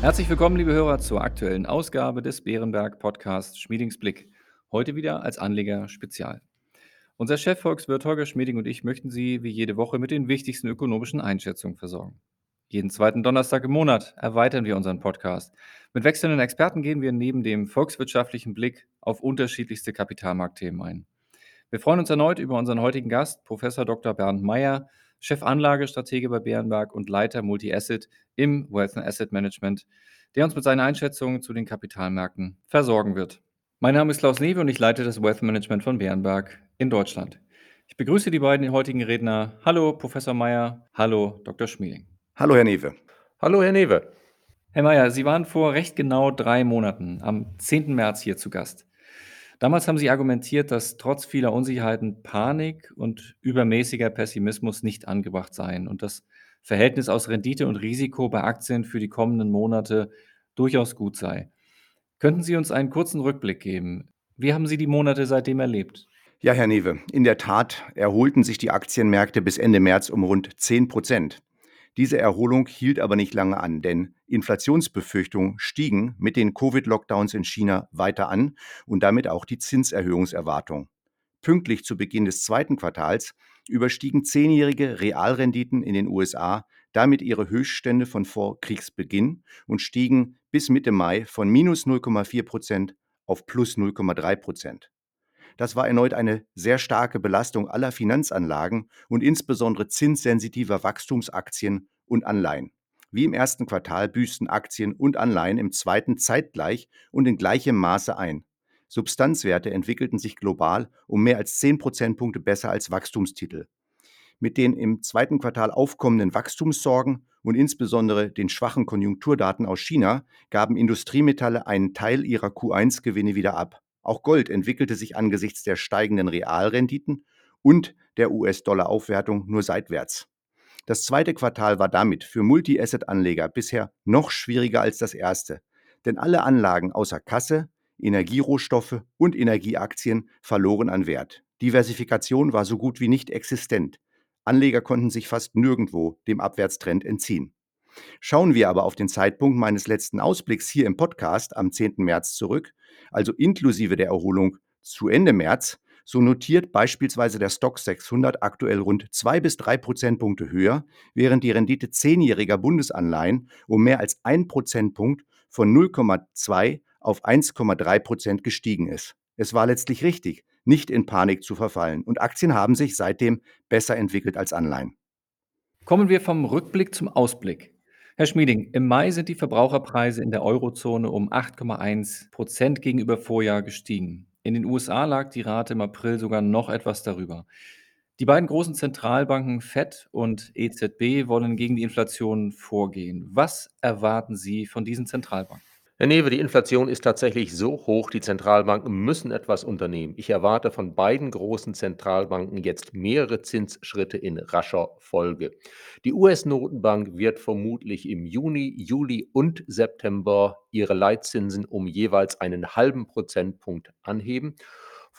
Herzlich willkommen, liebe Hörer, zur aktuellen Ausgabe des Bärenberg Podcasts Schmiedingsblick. Heute wieder als Anleger Spezial. Unser Chefvolkswirt Holger Schmieding und ich möchten Sie wie jede Woche mit den wichtigsten ökonomischen Einschätzungen versorgen. Jeden zweiten Donnerstag im Monat erweitern wir unseren Podcast. Mit wechselnden Experten gehen wir neben dem volkswirtschaftlichen Blick auf unterschiedlichste Kapitalmarktthemen ein. Wir freuen uns erneut über unseren heutigen Gast, Professor Dr. Bernd Meyer, Chefanlagestratege bei Bärenberg und Leiter Multi-Asset im Wealth and Asset Management, der uns mit seinen Einschätzungen zu den Kapitalmärkten versorgen wird. Mein Name ist Klaus Newe und ich leite das Wealth Management von Bärenberg in Deutschland. Ich begrüße die beiden heutigen Redner. Hallo, Professor Meyer. Hallo, Dr. Schmieding. Hallo, Herr Newe. Hallo, Herr Newe. Herr Meyer, Sie waren vor recht genau drei Monaten, am 10. März hier zu Gast. Damals haben Sie argumentiert, dass trotz vieler Unsicherheiten Panik und übermäßiger Pessimismus nicht angebracht seien und das Verhältnis aus Rendite und Risiko bei Aktien für die kommenden Monate durchaus gut sei. Könnten Sie uns einen kurzen Rückblick geben? Wie haben Sie die Monate seitdem erlebt? Ja, Herr Newe, in der Tat erholten sich die Aktienmärkte bis Ende März um rund 10 Prozent. Diese Erholung hielt aber nicht lange an, denn Inflationsbefürchtungen stiegen mit den Covid-Lockdowns in China weiter an und damit auch die Zinserhöhungserwartung. Pünktlich zu Beginn des zweiten Quartals überstiegen zehnjährige Realrenditen in den USA damit ihre Höchststände von vor Kriegsbeginn und stiegen bis Mitte Mai von minus 0,4 Prozent auf plus 0,3 Prozent. Das war erneut eine sehr starke Belastung aller Finanzanlagen und insbesondere zinssensitiver Wachstumsaktien und Anleihen. Wie im ersten Quartal büßten Aktien und Anleihen im zweiten zeitgleich und in gleichem Maße ein. Substanzwerte entwickelten sich global um mehr als 10 Prozentpunkte besser als Wachstumstitel. Mit den im zweiten Quartal aufkommenden Wachstumssorgen und insbesondere den schwachen Konjunkturdaten aus China gaben Industriemetalle einen Teil ihrer Q1-Gewinne wieder ab. Auch Gold entwickelte sich angesichts der steigenden Realrenditen und der US-Dollar-Aufwertung nur seitwärts. Das zweite Quartal war damit für Multi-Asset-Anleger bisher noch schwieriger als das erste, denn alle Anlagen außer Kasse, Energierohstoffe und Energieaktien verloren an Wert. Diversifikation war so gut wie nicht existent. Anleger konnten sich fast nirgendwo dem Abwärtstrend entziehen. Schauen wir aber auf den Zeitpunkt meines letzten Ausblicks hier im Podcast am 10. März zurück, also inklusive der Erholung zu Ende März, so notiert beispielsweise der Stock 600 aktuell rund 2 bis 3 Prozentpunkte höher, während die Rendite zehnjähriger Bundesanleihen um mehr als 1 Prozentpunkt von 0,2 auf 1,3 Prozent gestiegen ist. Es war letztlich richtig, nicht in Panik zu verfallen. Und Aktien haben sich seitdem besser entwickelt als Anleihen. Kommen wir vom Rückblick zum Ausblick. Herr Schmieding, im Mai sind die Verbraucherpreise in der Eurozone um 8,1 Prozent gegenüber Vorjahr gestiegen. In den USA lag die Rate im April sogar noch etwas darüber. Die beiden großen Zentralbanken FED und EZB wollen gegen die Inflation vorgehen. Was erwarten Sie von diesen Zentralbanken? Herr Newe, die Inflation ist tatsächlich so hoch, die Zentralbanken müssen etwas unternehmen. Ich erwarte von beiden großen Zentralbanken jetzt mehrere Zinsschritte in rascher Folge. Die US-Notenbank wird vermutlich im Juni, Juli und September ihre Leitzinsen um jeweils einen halben Prozentpunkt anheben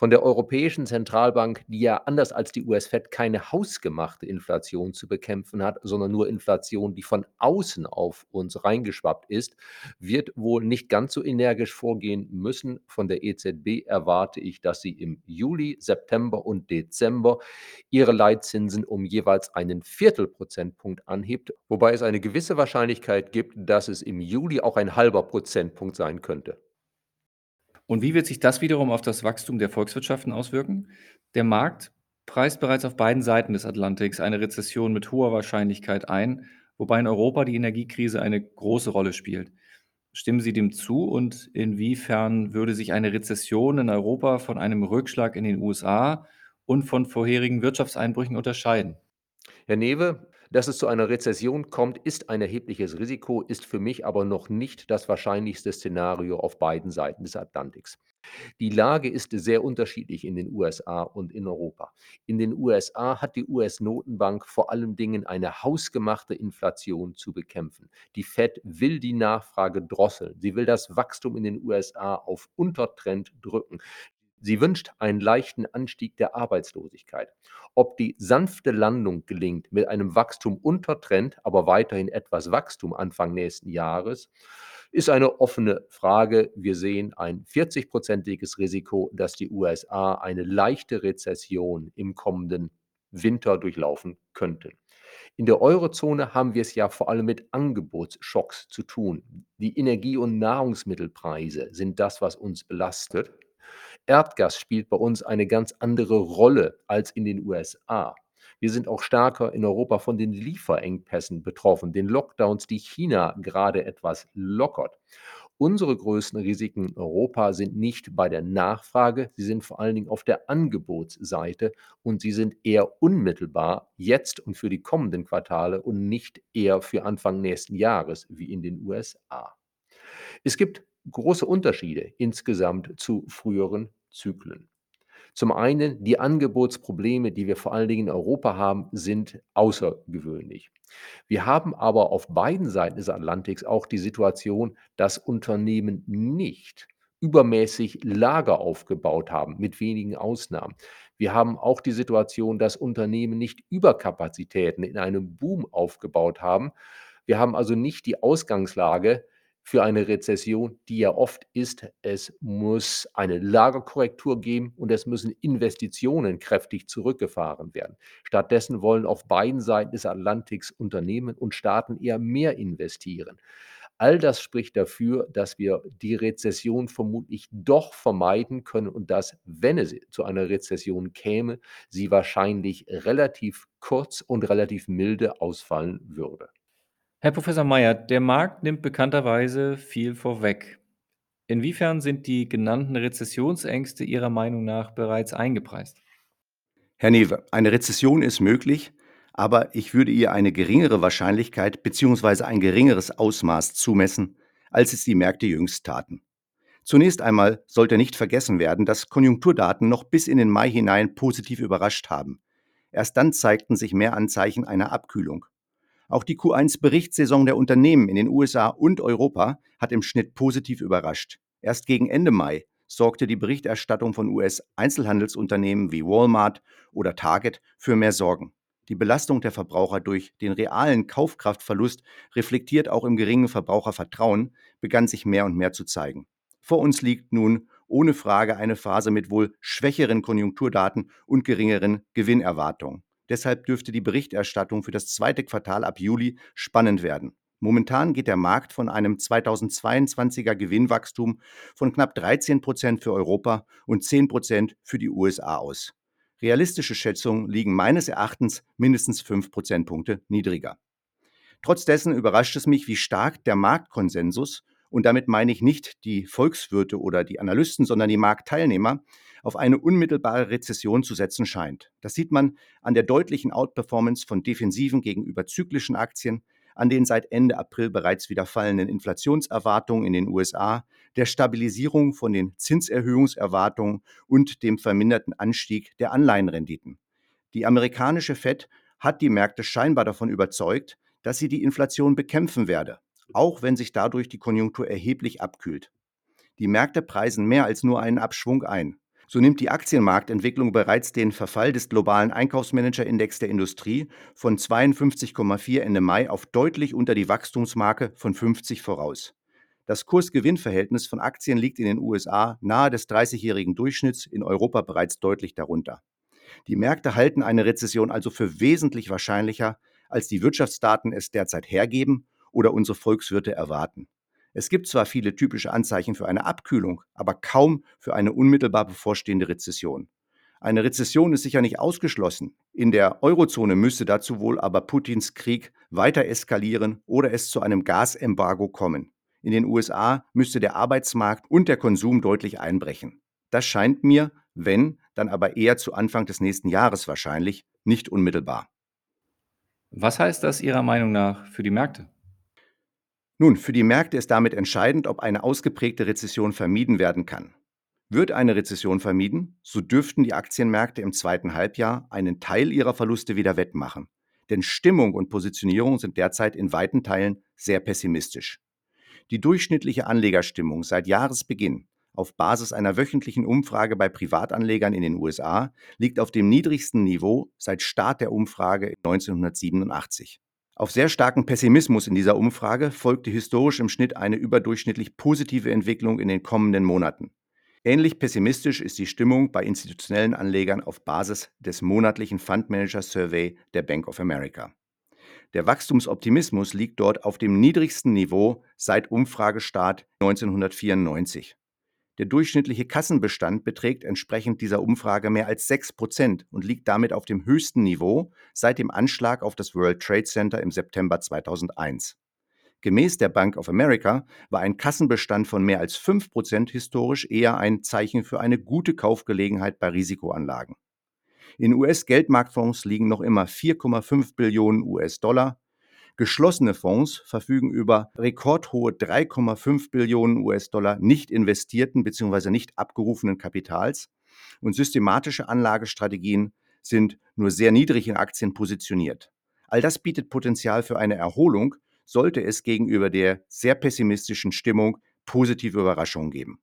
von der Europäischen Zentralbank, die ja anders als die US-Fed keine hausgemachte Inflation zu bekämpfen hat, sondern nur Inflation, die von außen auf uns reingeschwappt ist, wird wohl nicht ganz so energisch vorgehen müssen. Von der EZB erwarte ich, dass sie im Juli, September und Dezember ihre Leitzinsen um jeweils einen Viertelprozentpunkt anhebt, wobei es eine gewisse Wahrscheinlichkeit gibt, dass es im Juli auch ein halber Prozentpunkt sein könnte. Und wie wird sich das wiederum auf das Wachstum der Volkswirtschaften auswirken? Der Markt preist bereits auf beiden Seiten des Atlantiks eine Rezession mit hoher Wahrscheinlichkeit ein, wobei in Europa die Energiekrise eine große Rolle spielt. Stimmen Sie dem zu und inwiefern würde sich eine Rezession in Europa von einem Rückschlag in den USA und von vorherigen Wirtschaftseinbrüchen unterscheiden? Herr Newe, dass es zu einer Rezession kommt, ist ein erhebliches Risiko, ist für mich aber noch nicht das wahrscheinlichste Szenario auf beiden Seiten des Atlantiks. Die Lage ist sehr unterschiedlich in den USA und in Europa. In den USA hat die US-Notenbank vor allen Dingen eine hausgemachte Inflation zu bekämpfen. Die Fed will die Nachfrage drosseln. Sie will das Wachstum in den USA auf Untertrend drücken. Sie wünscht einen leichten Anstieg der Arbeitslosigkeit. Ob die sanfte Landung gelingt mit einem Wachstum unter Trend, aber weiterhin etwas Wachstum Anfang nächsten Jahres, ist eine offene Frage. Wir sehen ein 40-prozentiges Risiko, dass die USA eine leichte Rezession im kommenden Winter durchlaufen könnten. In der Eurozone haben wir es ja vor allem mit Angebotsschocks zu tun. Die Energie- und Nahrungsmittelpreise sind das, was uns belastet. Erdgas spielt bei uns eine ganz andere Rolle als in den USA. Wir sind auch stärker in Europa von den Lieferengpässen betroffen, den Lockdowns, die China gerade etwas lockert. Unsere größten Risiken in Europa sind nicht bei der Nachfrage, sie sind vor allen Dingen auf der Angebotsseite und sie sind eher unmittelbar jetzt und für die kommenden Quartale und nicht eher für Anfang nächsten Jahres wie in den USA. Es gibt große Unterschiede insgesamt zu früheren Zyklen. Zum einen, die Angebotsprobleme, die wir vor allen Dingen in Europa haben, sind außergewöhnlich. Wir haben aber auf beiden Seiten des Atlantiks auch die Situation, dass Unternehmen nicht übermäßig Lager aufgebaut haben, mit wenigen Ausnahmen. Wir haben auch die Situation, dass Unternehmen nicht Überkapazitäten in einem Boom aufgebaut haben. Wir haben also nicht die Ausgangslage, für eine Rezession, die ja oft ist, es muss eine Lagerkorrektur geben und es müssen Investitionen kräftig zurückgefahren werden. Stattdessen wollen auf beiden Seiten des Atlantiks Unternehmen und Staaten eher mehr investieren. All das spricht dafür, dass wir die Rezession vermutlich doch vermeiden können und dass, wenn es zu einer Rezession käme, sie wahrscheinlich relativ kurz und relativ milde ausfallen würde. Herr Professor Meyer, der Markt nimmt bekannterweise viel vorweg. Inwiefern sind die genannten Rezessionsängste Ihrer Meinung nach bereits eingepreist? Herr Newe, eine Rezession ist möglich, aber ich würde ihr eine geringere Wahrscheinlichkeit bzw. ein geringeres Ausmaß zumessen, als es die Märkte jüngst taten. Zunächst einmal sollte nicht vergessen werden, dass Konjunkturdaten noch bis in den Mai hinein positiv überrascht haben. Erst dann zeigten sich mehr Anzeichen einer Abkühlung. Auch die Q1-Berichtssaison der Unternehmen in den USA und Europa hat im Schnitt positiv überrascht. Erst gegen Ende Mai sorgte die Berichterstattung von US-Einzelhandelsunternehmen wie Walmart oder Target für mehr Sorgen. Die Belastung der Verbraucher durch den realen Kaufkraftverlust, reflektiert auch im geringen Verbrauchervertrauen, begann sich mehr und mehr zu zeigen. Vor uns liegt nun ohne Frage eine Phase mit wohl schwächeren Konjunkturdaten und geringeren Gewinnerwartungen. Deshalb dürfte die Berichterstattung für das zweite Quartal ab Juli spannend werden. Momentan geht der Markt von einem 2022er Gewinnwachstum von knapp 13 Prozent für Europa und 10 Prozent für die USA aus. Realistische Schätzungen liegen meines Erachtens mindestens 5 Prozentpunkte niedriger. Trotz überrascht es mich, wie stark der Marktkonsensus, und damit meine ich nicht die Volkswirte oder die Analysten, sondern die Marktteilnehmer, auf eine unmittelbare Rezession zu setzen scheint. Das sieht man an der deutlichen Outperformance von Defensiven gegenüber zyklischen Aktien, an den seit Ende April bereits wieder fallenden Inflationserwartungen in den USA, der Stabilisierung von den Zinserhöhungserwartungen und dem verminderten Anstieg der Anleihenrenditen. Die amerikanische Fed hat die Märkte scheinbar davon überzeugt, dass sie die Inflation bekämpfen werde, auch wenn sich dadurch die Konjunktur erheblich abkühlt. Die Märkte preisen mehr als nur einen Abschwung ein. So nimmt die Aktienmarktentwicklung bereits den Verfall des globalen Einkaufsmanager-Index der Industrie von 52,4 Ende Mai auf deutlich unter die Wachstumsmarke von 50 voraus. Das Kurs-Gewinn-Verhältnis von Aktien liegt in den USA nahe des 30-jährigen Durchschnitts, in Europa bereits deutlich darunter. Die Märkte halten eine Rezession also für wesentlich wahrscheinlicher, als die Wirtschaftsdaten es derzeit hergeben oder unsere Volkswirte erwarten. Es gibt zwar viele typische Anzeichen für eine Abkühlung, aber kaum für eine unmittelbar bevorstehende Rezession. Eine Rezession ist sicher nicht ausgeschlossen. In der Eurozone müsste dazu wohl aber Putins Krieg weiter eskalieren oder es zu einem Gasembargo kommen. In den USA müsste der Arbeitsmarkt und der Konsum deutlich einbrechen. Das scheint mir, wenn, dann aber eher zu Anfang des nächsten Jahres wahrscheinlich, nicht unmittelbar. Was heißt das Ihrer Meinung nach für die Märkte? Nun, für die Märkte ist damit entscheidend, ob eine ausgeprägte Rezession vermieden werden kann. Wird eine Rezession vermieden, so dürften die Aktienmärkte im zweiten Halbjahr einen Teil ihrer Verluste wieder wettmachen. Denn Stimmung und Positionierung sind derzeit in weiten Teilen sehr pessimistisch. Die durchschnittliche Anlegerstimmung seit Jahresbeginn auf Basis einer wöchentlichen Umfrage bei Privatanlegern in den USA liegt auf dem niedrigsten Niveau seit Start der Umfrage 1987. Auf sehr starken Pessimismus in dieser Umfrage folgte historisch im Schnitt eine überdurchschnittlich positive Entwicklung in den kommenden Monaten. Ähnlich pessimistisch ist die Stimmung bei institutionellen Anlegern auf Basis des monatlichen Fund Manager Survey der Bank of America. Der Wachstumsoptimismus liegt dort auf dem niedrigsten Niveau seit Umfragestart 1994. Der durchschnittliche Kassenbestand beträgt entsprechend dieser Umfrage mehr als 6 Prozent und liegt damit auf dem höchsten Niveau seit dem Anschlag auf das World Trade Center im September 2001. Gemäß der Bank of America war ein Kassenbestand von mehr als 5 Prozent historisch eher ein Zeichen für eine gute Kaufgelegenheit bei Risikoanlagen. In US-Geldmarktfonds liegen noch immer 4,5 Billionen US-Dollar, Geschlossene Fonds verfügen über rekordhohe 3,5 Billionen US-Dollar nicht investierten bzw. nicht abgerufenen Kapitals und systematische Anlagestrategien sind nur sehr niedrig in Aktien positioniert. All das bietet Potenzial für eine Erholung, sollte es gegenüber der sehr pessimistischen Stimmung positive Überraschungen geben.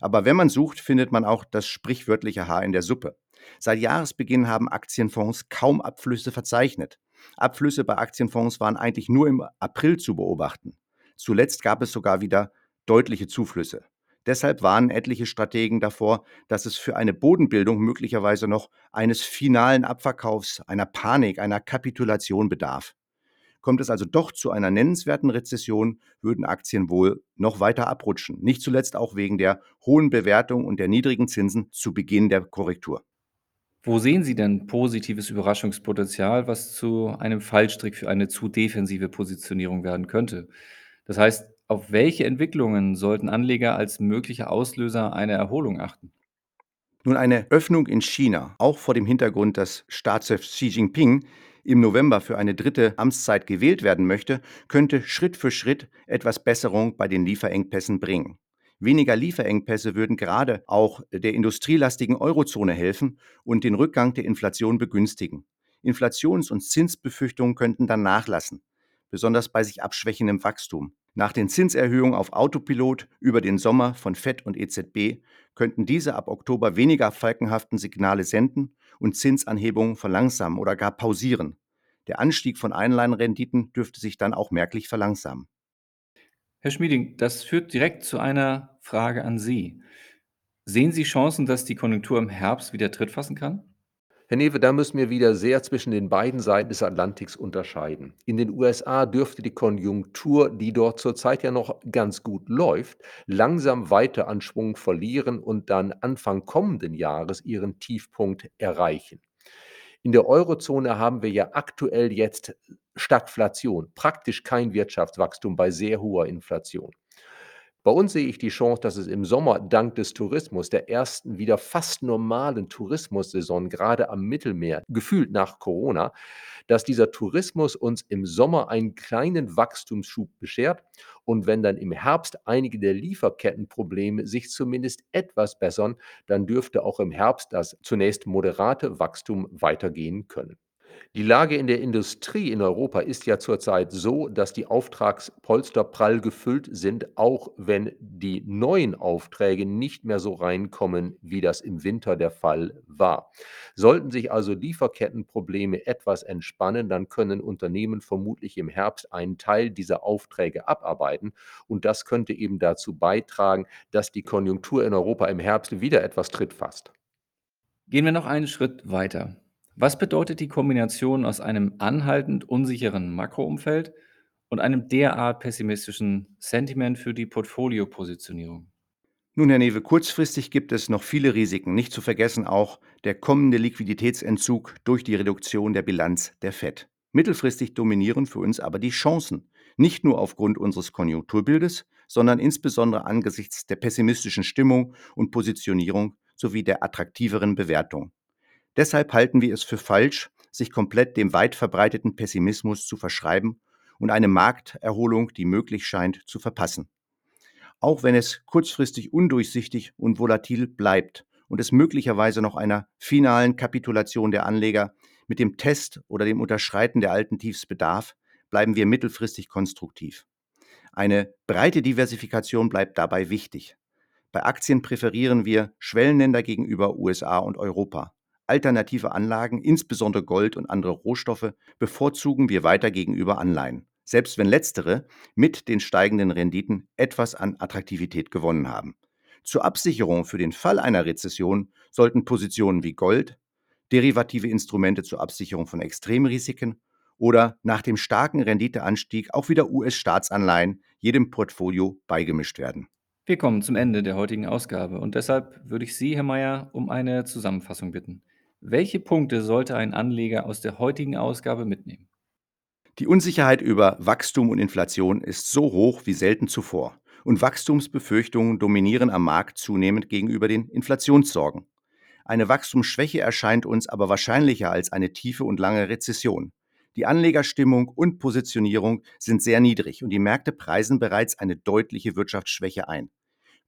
Aber wenn man sucht, findet man auch das sprichwörtliche Haar in der Suppe. Seit Jahresbeginn haben Aktienfonds kaum Abflüsse verzeichnet. Abflüsse bei Aktienfonds waren eigentlich nur im April zu beobachten. Zuletzt gab es sogar wieder deutliche Zuflüsse. Deshalb warnen etliche Strategen davor, dass es für eine Bodenbildung möglicherweise noch eines finalen Abverkaufs, einer Panik, einer Kapitulation bedarf. Kommt es also doch zu einer nennenswerten Rezession, würden Aktien wohl noch weiter abrutschen, nicht zuletzt auch wegen der hohen Bewertung und der niedrigen Zinsen zu Beginn der Korrektur. Wo sehen Sie denn positives Überraschungspotenzial, was zu einem Fallstrick für eine zu defensive Positionierung werden könnte? Das heißt, auf welche Entwicklungen sollten Anleger als mögliche Auslöser einer Erholung achten? Nun, eine Öffnung in China, auch vor dem Hintergrund, dass Staatschef Xi Jinping im November für eine dritte Amtszeit gewählt werden möchte, könnte Schritt für Schritt etwas Besserung bei den Lieferengpässen bringen. Weniger Lieferengpässe würden gerade auch der industrielastigen Eurozone helfen und den Rückgang der Inflation begünstigen. Inflations- und Zinsbefürchtungen könnten dann nachlassen, besonders bei sich abschwächendem Wachstum. Nach den Zinserhöhungen auf Autopilot über den Sommer von FED und EZB könnten diese ab Oktober weniger falkenhaften Signale senden und Zinsanhebungen verlangsamen oder gar pausieren. Der Anstieg von Einleihenrenditen dürfte sich dann auch merklich verlangsamen. Herr Schmieding, das führt direkt zu einer Frage an Sie. Sehen Sie Chancen, dass die Konjunktur im Herbst wieder Tritt fassen kann? Herr Newe, da müssen wir wieder sehr zwischen den beiden Seiten des Atlantiks unterscheiden. In den USA dürfte die Konjunktur, die dort zurzeit ja noch ganz gut läuft, langsam weiter an Schwung verlieren und dann Anfang kommenden Jahres ihren Tiefpunkt erreichen. In der Eurozone haben wir ja aktuell jetzt Stagflation, praktisch kein Wirtschaftswachstum bei sehr hoher Inflation. Bei uns sehe ich die Chance, dass es im Sommer dank des Tourismus, der ersten wieder fast normalen Tourismussaison, gerade am Mittelmeer, gefühlt nach Corona, dass dieser Tourismus uns im Sommer einen kleinen Wachstumsschub beschert und wenn dann im Herbst einige der Lieferkettenprobleme sich zumindest etwas bessern, dann dürfte auch im Herbst das zunächst moderate Wachstum weitergehen können. Die Lage in der Industrie in Europa ist ja zurzeit so, dass die Auftragspolster prall gefüllt sind, auch wenn die neuen Aufträge nicht mehr so reinkommen, wie das im Winter der Fall war. Sollten sich also Lieferkettenprobleme etwas entspannen, dann können Unternehmen vermutlich im Herbst einen Teil dieser Aufträge abarbeiten und das könnte eben dazu beitragen, dass die Konjunktur in Europa im Herbst wieder etwas Tritt fasst. Gehen wir noch einen Schritt weiter. Was bedeutet die Kombination aus einem anhaltend unsicheren Makroumfeld und einem derart pessimistischen Sentiment für die Portfoliopositionierung? Nun, Herr Newe, kurzfristig gibt es noch viele Risiken, nicht zu vergessen auch der kommende Liquiditätsentzug durch die Reduktion der Bilanz der Fed. Mittelfristig dominieren für uns aber die Chancen, nicht nur aufgrund unseres Konjunkturbildes, sondern insbesondere angesichts der pessimistischen Stimmung und Positionierung sowie der attraktiveren Bewertung. Deshalb halten wir es für falsch, sich komplett dem weit verbreiteten Pessimismus zu verschreiben und eine Markterholung, die möglich scheint, zu verpassen. Auch wenn es kurzfristig undurchsichtig und volatil bleibt und es möglicherweise noch einer finalen Kapitulation der Anleger mit dem Test oder dem Unterschreiten der alten Tiefs bedarf, bleiben wir mittelfristig konstruktiv. Eine breite Diversifikation bleibt dabei wichtig. Bei Aktien präferieren wir Schwellenländer gegenüber USA und Europa. Alternative Anlagen, insbesondere Gold und andere Rohstoffe, bevorzugen wir weiter gegenüber Anleihen, selbst wenn letztere mit den steigenden Renditen etwas an Attraktivität gewonnen haben. Zur Absicherung für den Fall einer Rezession sollten Positionen wie Gold, derivative Instrumente zur Absicherung von Extremrisiken oder nach dem starken Renditeanstieg auch wieder US-Staatsanleihen jedem Portfolio beigemischt werden. Wir kommen zum Ende der heutigen Ausgabe und deshalb würde ich Sie, Herr Mayer, um eine Zusammenfassung bitten. Welche Punkte sollte ein Anleger aus der heutigen Ausgabe mitnehmen? Die Unsicherheit über Wachstum und Inflation ist so hoch wie selten zuvor und Wachstumsbefürchtungen dominieren am Markt zunehmend gegenüber den Inflationssorgen. Eine Wachstumsschwäche erscheint uns aber wahrscheinlicher als eine tiefe und lange Rezession. Die Anlegerstimmung und Positionierung sind sehr niedrig und die Märkte preisen bereits eine deutliche Wirtschaftsschwäche ein.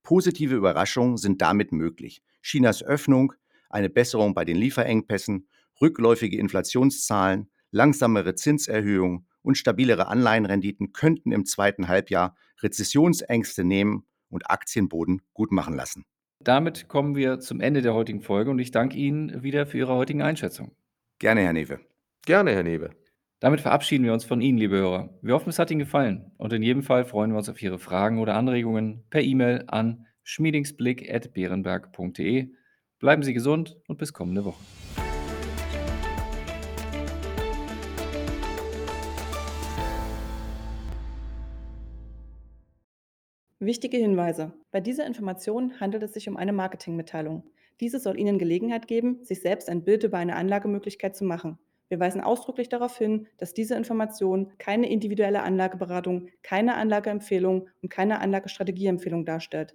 Positive Überraschungen sind damit möglich. Chinas Öffnung, eine Besserung bei den Lieferengpässen, rückläufige Inflationszahlen, langsamere Zinserhöhungen und stabilere Anleihenrenditen könnten im zweiten Halbjahr Rezessionsängste nehmen und Aktienboden gut machen lassen. Damit kommen wir zum Ende der heutigen Folge und ich danke Ihnen wieder für Ihre heutigen Einschätzungen. Gerne, Herr Newe. Gerne, Herr Newe. Damit verabschieden wir uns von Ihnen, liebe Hörer. Wir hoffen, es hat Ihnen gefallen und in jedem Fall freuen wir uns auf Ihre Fragen oder Anregungen per E-Mail an schmiedingsblick.beerenberg.de. Bleiben Sie gesund und bis kommende Woche. Wichtige Hinweise. Bei dieser Information handelt es sich um eine Marketingmitteilung. Diese soll Ihnen Gelegenheit geben, sich selbst ein Bild über eine Anlagemöglichkeit zu machen. Wir weisen ausdrücklich darauf hin, dass diese Information keine individuelle Anlageberatung, keine Anlageempfehlung und keine Anlagestrategieempfehlung darstellt.